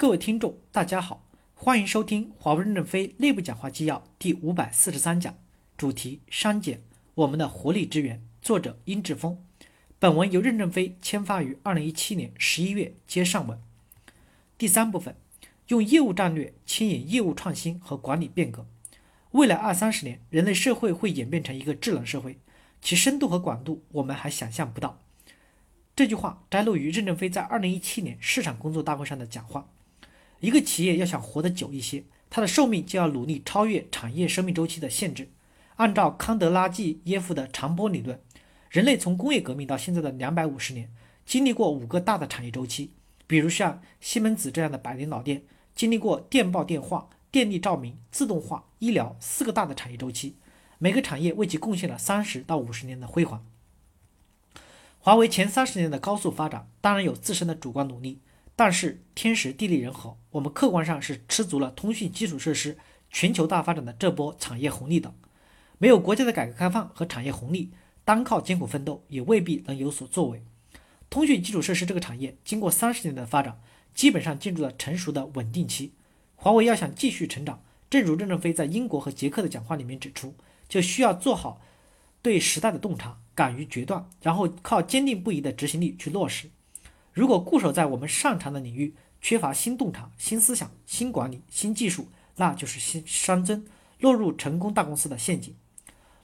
各位听众，大家好，欢迎收听华为任正非内部讲话纪要第五百四十三讲，主题删减我们的活力之源，作者殷志峰。本文由任正非签发于二零一七年十一月接上文。第三部分，用业务战略牵引业务创新和管理变革。未来二三十年，人类社会会演变成一个智能社会，其深度和广度我们还想象不到。这句话摘录于任正非在二零一七年市场工作大会上的讲话。一个企业要想活得久一些，它的寿命就要努力超越产业生命周期的限制。按照康德拉季耶夫的长波理论，人类从工业革命到现在的两百五十年，经历过五个大的产业周期。比如像西门子这样的百年老店，经历过电报、电话、电力、照明、自动化、医疗四个大的产业周期，每个产业为其贡献了三十到五十年的辉煌。华为前三十年的高速发展，当然有自身的主观努力。但是天时地利人和，我们客观上是吃足了通讯基础设施全球大发展的这波产业红利的。没有国家的改革开放和产业红利，单靠艰苦奋斗也未必能有所作为。通讯基础设施这个产业经过三十年的发展，基本上进入了成熟的稳定期。华为要想继续成长，正如任正非在英国和捷克的讲话里面指出，就需要做好对时代的洞察，敢于决断，然后靠坚定不移的执行力去落实。如果固守在我们擅长的领域，缺乏新洞察、新思想、新管理、新技术，那就是新熵增，落入成功大公司的陷阱。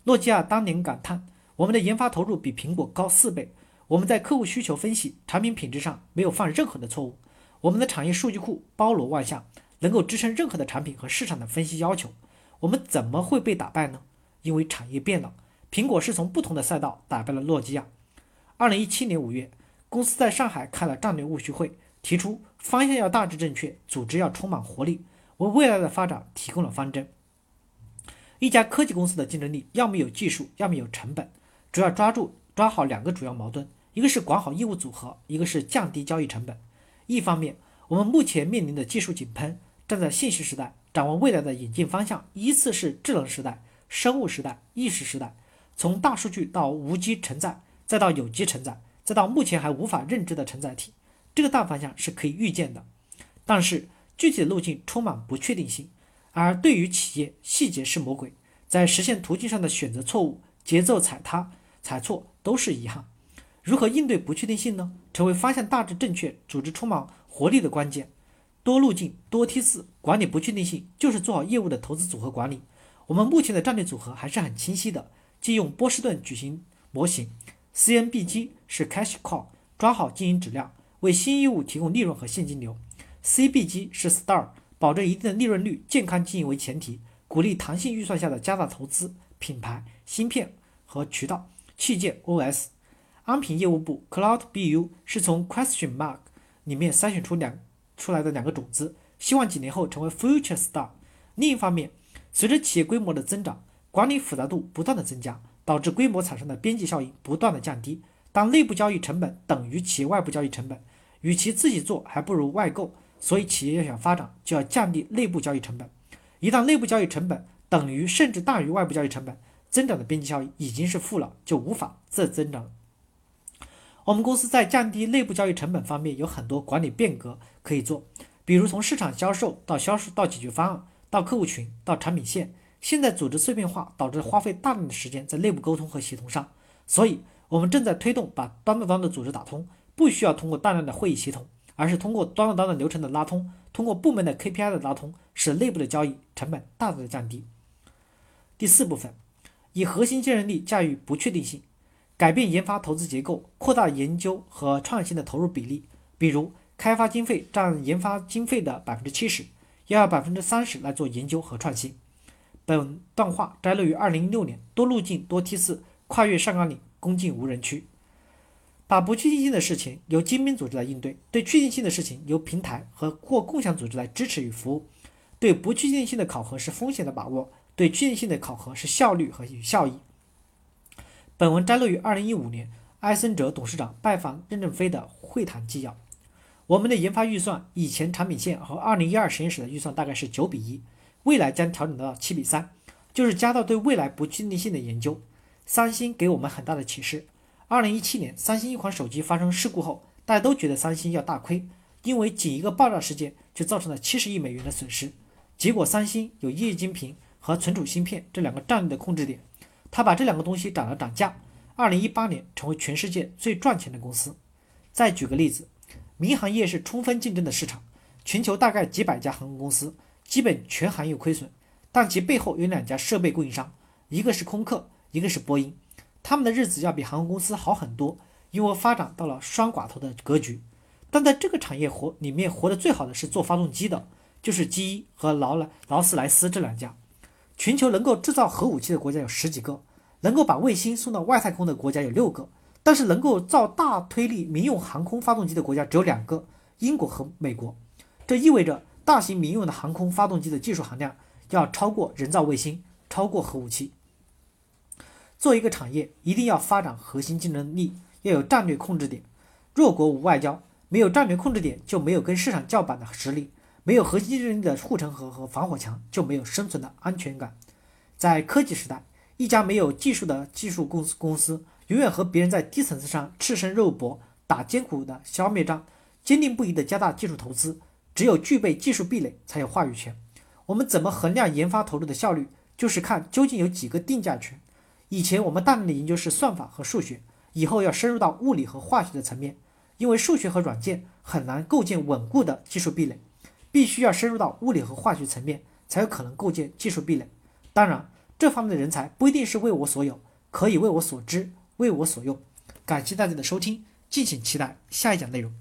诺基亚当年感叹：“我们的研发投入比苹果高四倍，我们在客户需求分析、产品品质上没有犯任何的错误，我们的产业数据库包罗万象，能够支撑任何的产品和市场的分析要求。我们怎么会被打败呢？因为产业变了，苹果是从不同的赛道打败了诺基亚。”二零一七年五月。公司在上海开了战略务虚会，提出方向要大致正确，组织要充满活力，为未来的发展提供了方针。一家科技公司的竞争力，要么有技术，要么有成本，主要抓住抓好两个主要矛盾，一个是管好业务组合，一个是降低交易成本。一方面，我们目前面临的技术井喷，站在信息时代，掌握未来的演进方向，依次是智能时代、生物时代、意识时代，从大数据到无机承载，再到有机承载。再到目前还无法认知的承载体，这个大方向是可以预见的，但是具体的路径充满不确定性。而对于企业，细节是魔鬼，在实现途径上的选择错误、节奏踩踏、踩错都是遗憾。如何应对不确定性呢？成为方向大致正确、组织充满活力的关键。多路径、多梯次管理不确定性，就是做好业务的投资组合管理。我们目前的战略组合还是很清晰的，即用波士顿矩形模型。CNBG 是 cash cow，抓好经营质量，为新业务提供利润和现金流；CBG 是 star，保证一定的利润率，健康经营为前提，鼓励弹性预算下的加大投资，品牌、芯片和渠道、器件 OS。安平业务部 Cloud BU 是从 question mark 里面筛选出两出来的两个种子，希望几年后成为 future star。另一方面，随着企业规模的增长，管理复杂度不断的增加。导致规模产生的边际效应不断的降低。当内部交易成本等于企业外部交易成本，与其自己做，还不如外购。所以企业要想发展，就要降低内部交易成本。一旦内部交易成本等于甚至大于外部交易成本，增长的边际效应已经是负了，就无法再增长。我们公司在降低内部交易成本方面有很多管理变革可以做，比如从市场销售到销售到解决方案到客户群到产品线。现在组织碎片化导致花费大量的时间在内部沟通和协同上，所以我们正在推动把端到端的组织打通，不需要通过大量的会议协同，而是通过端到端的流程的拉通，通过部门的 KPI 的拉通，使内部的交易成本大大的降低。第四部分，以核心竞争力驾驭不确定性，改变研发投资结构，扩大研究和创新的投入比例，比如开发经费占研发经费的百分之七十，要要百分之三十来做研究和创新。本段话摘录于二零一六年，多路径多梯次，跨越上甘岭，攻进无人区。把不确定性的事情由精兵组织来应对，对确定性的事情由平台和或共享组织来支持与服务。对不确定性的考核是风险的把握，对确定性的考核是效率和与效益。本文摘录于二零一五年，埃森哲董事长拜访任正非的会谈纪要。我们的研发预算，以前产品线和二零一二实验室的预算大概是九比一。未来将调整到七比三，就是加大对未来不确定性的研究。三星给我们很大的启示。二零一七年，三星一款手机发生事故后，大家都觉得三星要大亏，因为仅一个爆炸事件就造成了七十亿美元的损失。结果，三星有液晶屏和存储芯片这两个战略的控制点，他把这两个东西涨了涨价。二零一八年成为全世界最赚钱的公司。再举个例子，民航业是充分竞争的市场，全球大概几百家航空公司，基本全行业亏损，但其背后有两家设备供应商，一个是空客，一个是波音，他们的日子要比航空公司好很多，因为发展到了双寡头的格局。但在这个产业活里面活得最好的是做发动机的，就是机一和劳莱劳斯莱斯这两家。全球能够制造核武器的国家有十几个。能够把卫星送到外太空的国家有六个，但是能够造大推力民用航空发动机的国家只有两个，英国和美国。这意味着大型民用的航空发动机的技术含量要超过人造卫星，超过核武器。做一个产业，一定要发展核心竞争力，要有战略控制点。弱国无外交，没有战略控制点就没有跟市场叫板的实力，没有核心竞争力的护城河和防火墙，就没有生存的安全感。在科技时代。一家没有技术的技术公司，公司永远和别人在低层次上赤身肉搏，打艰苦的消灭战，坚定不移地加大技术投资。只有具备技术壁垒，才有话语权。我们怎么衡量研发投入的效率？就是看究竟有几个定价权。以前我们大量的研究是算法和数学，以后要深入到物理和化学的层面，因为数学和软件很难构建稳固的技术壁垒，必须要深入到物理和化学层面，才有可能构建技术壁垒。当然。这方面的人才不一定是为我所有，可以为我所知，为我所用。感谢大家的收听，敬请期待下一讲内容。